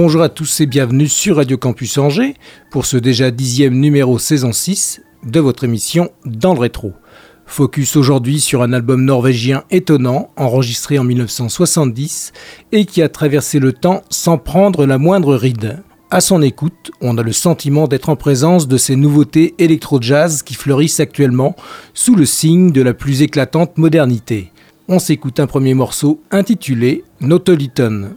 Bonjour à tous et bienvenue sur Radio Campus Angers pour ce déjà dixième numéro saison 6 de votre émission Dans le rétro. Focus aujourd'hui sur un album norvégien étonnant, enregistré en 1970 et qui a traversé le temps sans prendre la moindre ride. À son écoute, on a le sentiment d'être en présence de ces nouveautés électro-jazz qui fleurissent actuellement sous le signe de la plus éclatante modernité. On s'écoute un premier morceau intitulé Notoliton.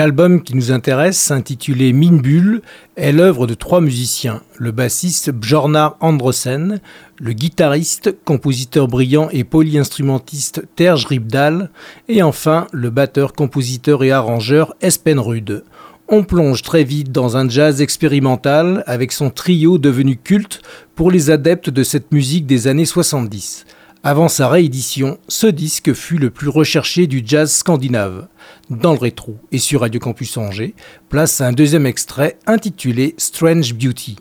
L'album qui nous intéresse, intitulé Minbull, est l'œuvre de trois musiciens, le bassiste Bjornar Androsen, le guitariste, compositeur brillant et polyinstrumentiste Terje Ribdal, et enfin le batteur, compositeur et arrangeur Espen Rude. On plonge très vite dans un jazz expérimental avec son trio devenu culte pour les adeptes de cette musique des années 70. Avant sa réédition, ce disque fut le plus recherché du jazz scandinave. Dans le rétro et sur Radio Campus Angers, place un deuxième extrait intitulé Strange Beauty.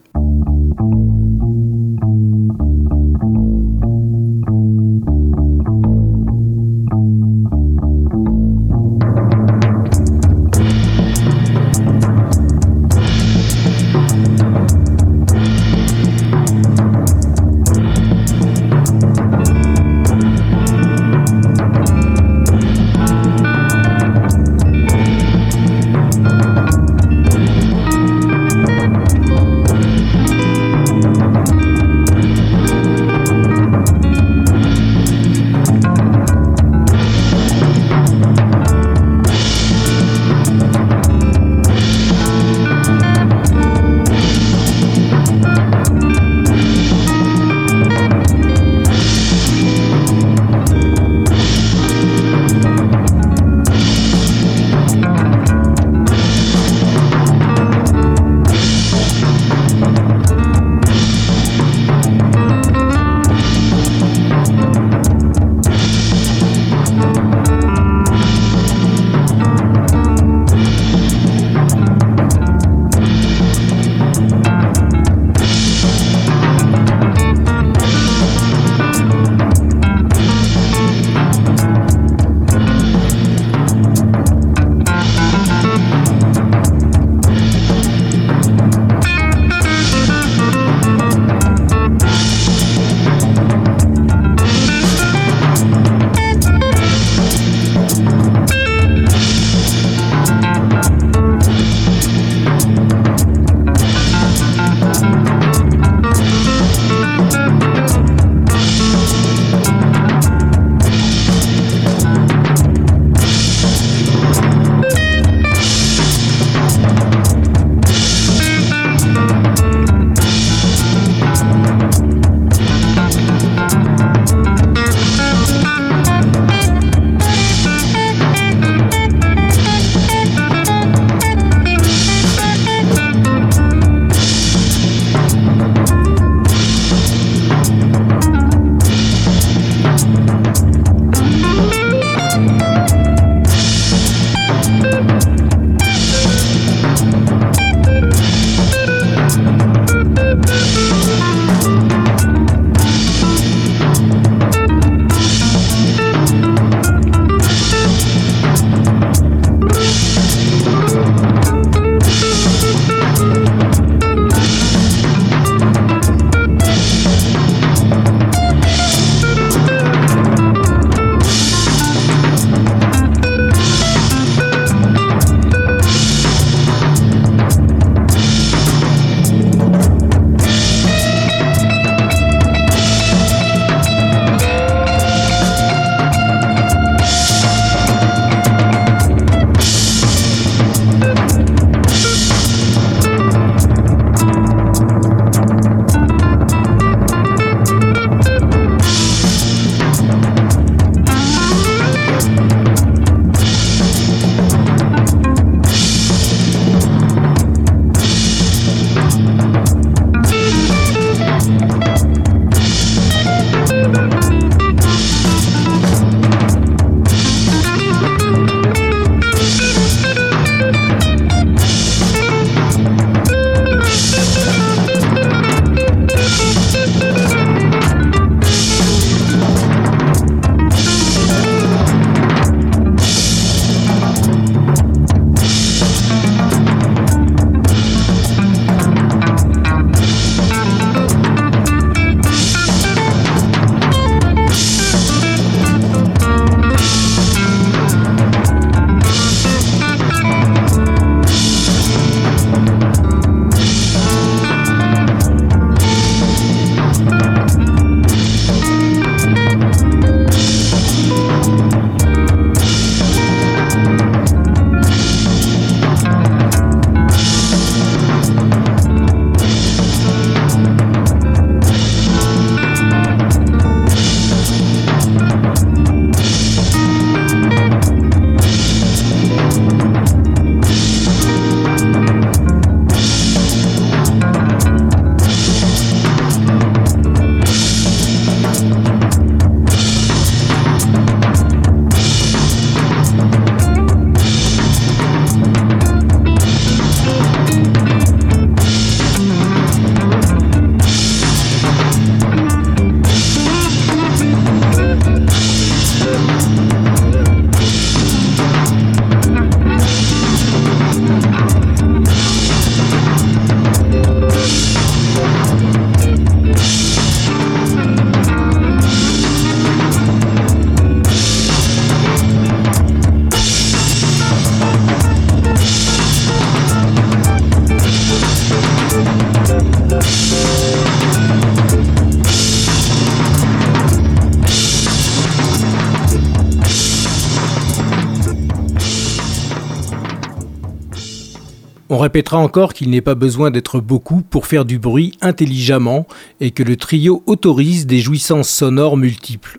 Répétera encore qu'il n'est pas besoin d'être beaucoup pour faire du bruit intelligemment et que le trio autorise des jouissances sonores multiples.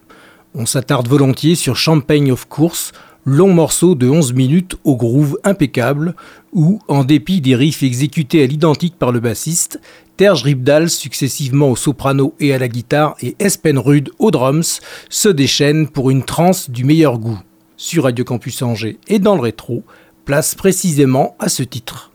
On s'attarde volontiers sur Champagne of Course, long morceau de 11 minutes au groove impeccable, où, en dépit des riffs exécutés à l'identique par le bassiste, Terge Ribdal, successivement au soprano et à la guitare, et Espenrud aux drums, se déchaînent pour une transe du meilleur goût. Sur Radio Campus Angers et dans le rétro, précisément à ce titre.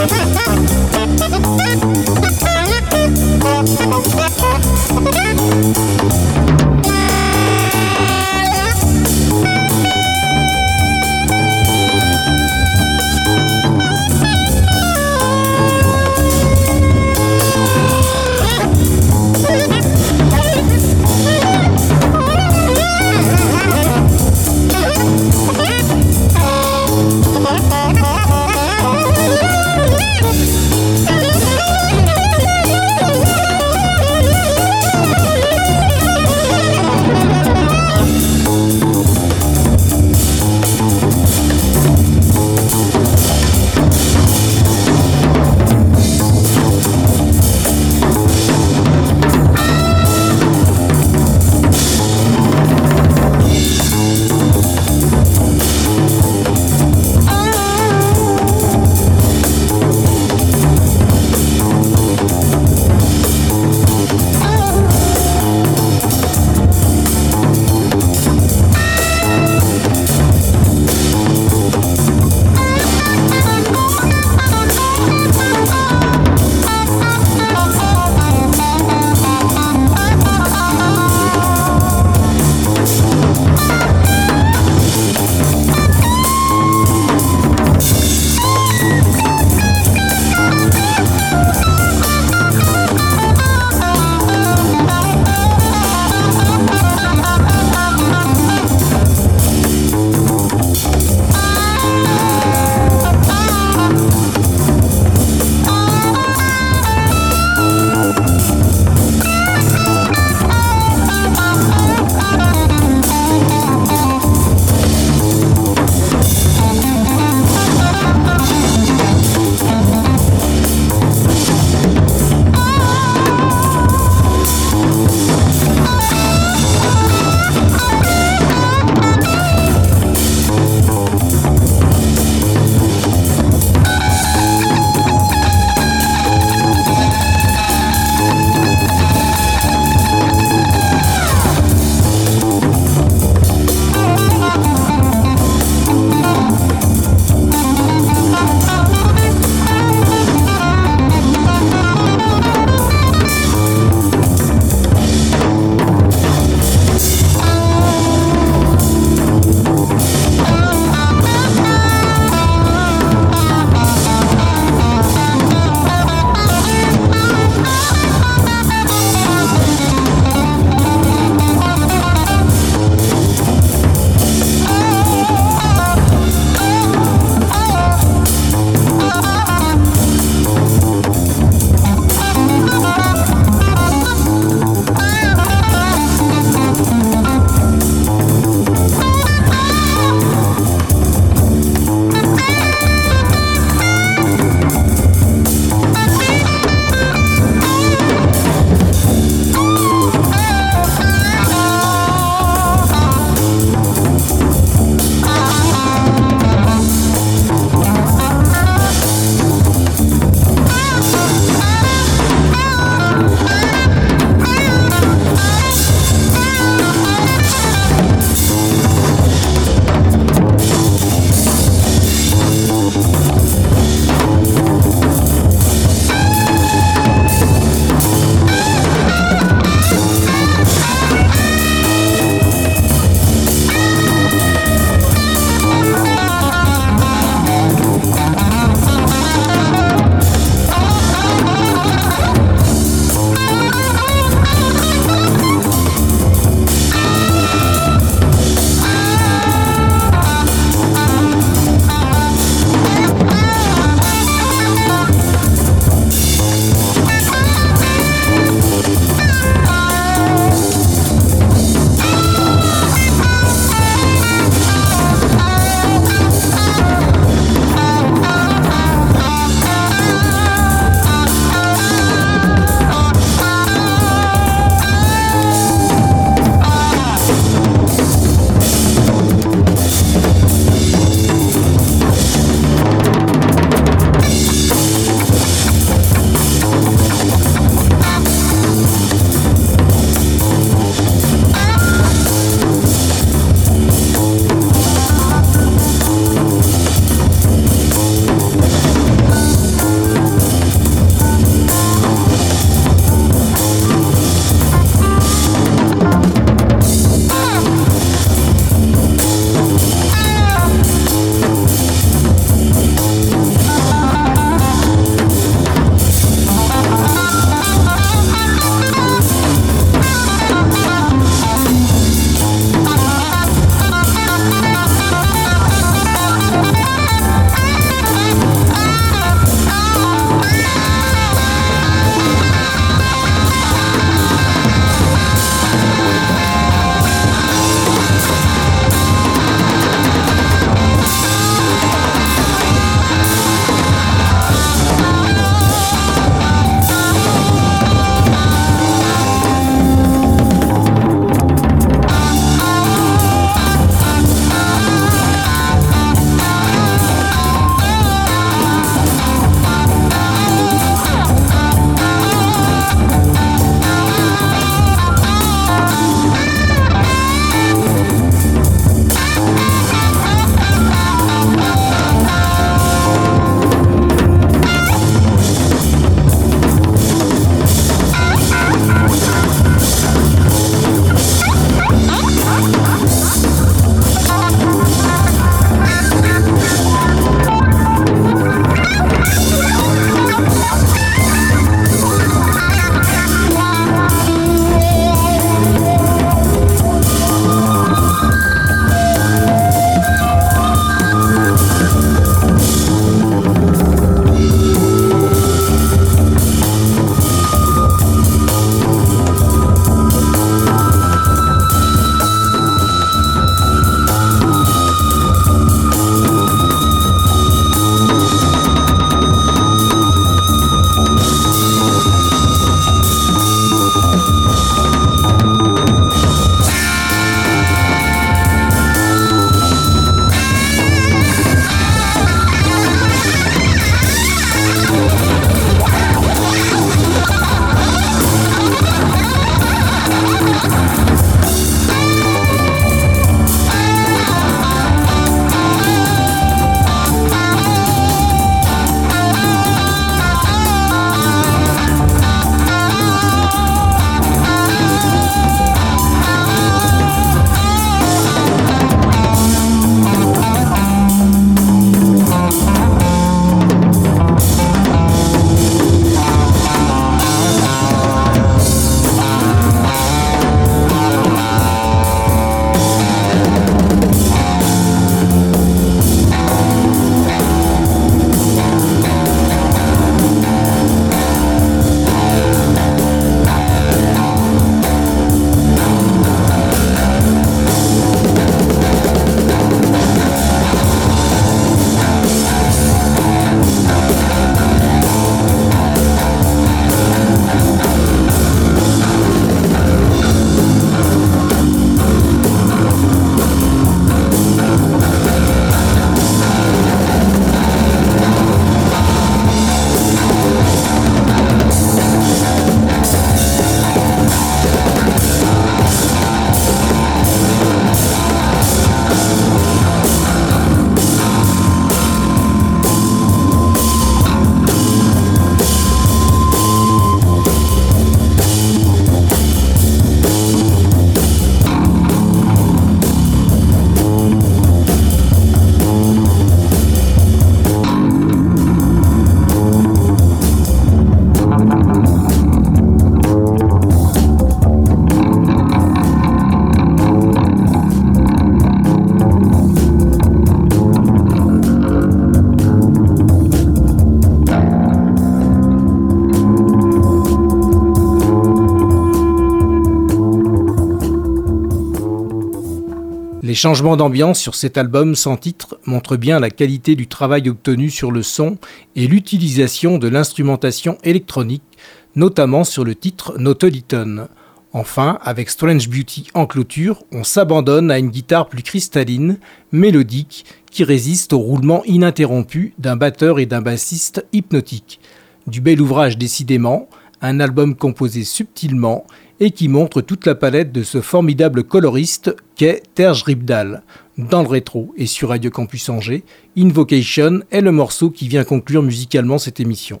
Changements d'ambiance sur cet album sans titre montrent bien la qualité du travail obtenu sur le son et l'utilisation de l'instrumentation électronique, notamment sur le titre Notoliton. Enfin, avec Strange Beauty en clôture, on s'abandonne à une guitare plus cristalline, mélodique, qui résiste au roulement ininterrompu d'un batteur et d'un bassiste hypnotique. Du bel ouvrage décidément, un album composé subtilement et qui montre toute la palette de ce formidable coloriste qu'est Terge Ribdal. Dans le rétro et sur Radio Campus Angers, Invocation est le morceau qui vient conclure musicalement cette émission.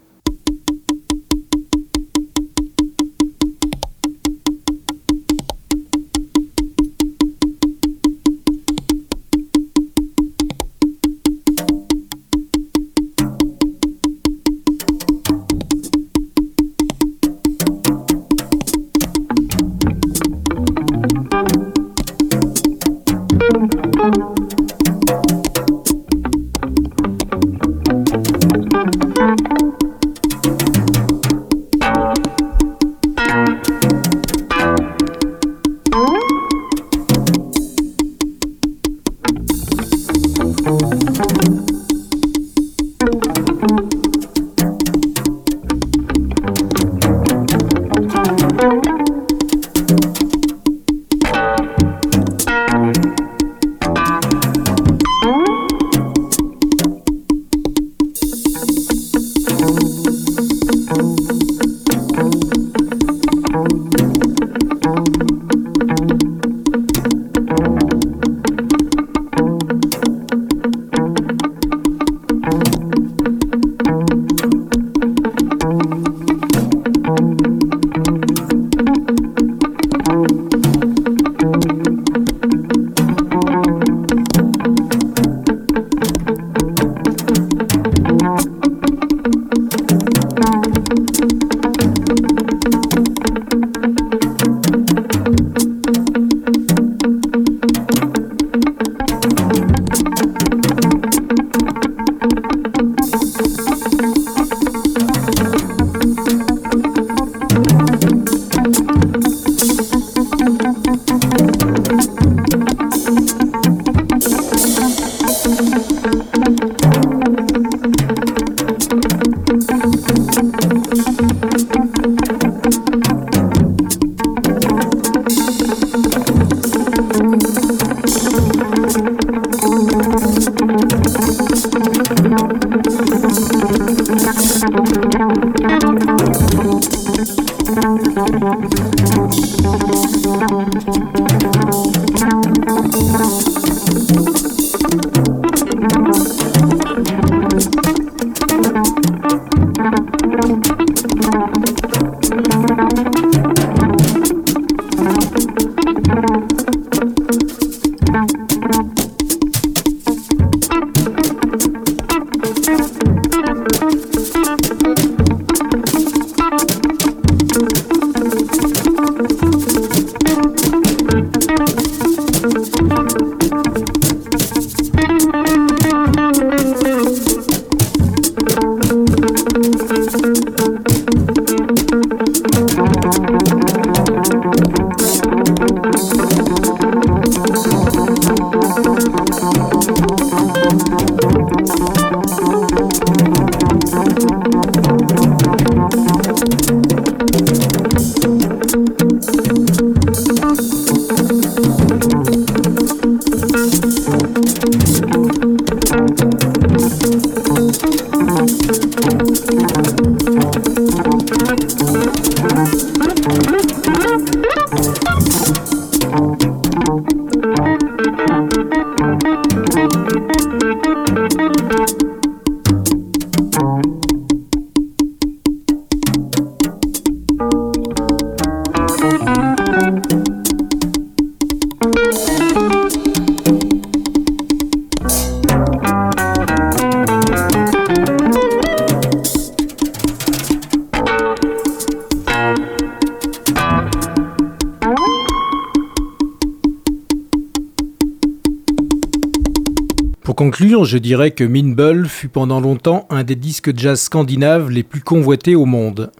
Je dirais que Minbull fut pendant longtemps un des disques jazz scandinaves les plus convoités au monde.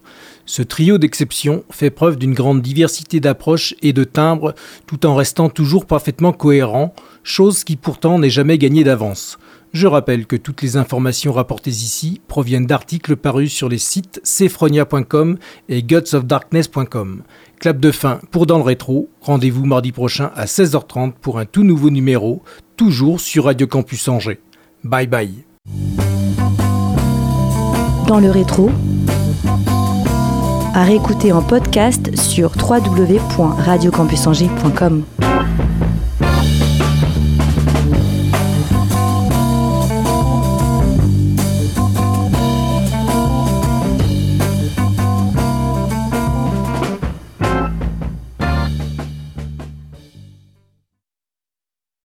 Ce trio d'exceptions fait preuve d'une grande diversité d'approches et de timbres tout en restant toujours parfaitement cohérent, chose qui pourtant n'est jamais gagnée d'avance. Je rappelle que toutes les informations rapportées ici proviennent d'articles parus sur les sites cefronia.com et gutsofdarkness.com. Clap de fin pour Dans le Rétro. Rendez-vous mardi prochain à 16h30 pour un tout nouveau numéro, toujours sur Radio Campus Angers. Bye bye. Dans le rétro, à réécouter en podcast sur www.radiocampusangers.com.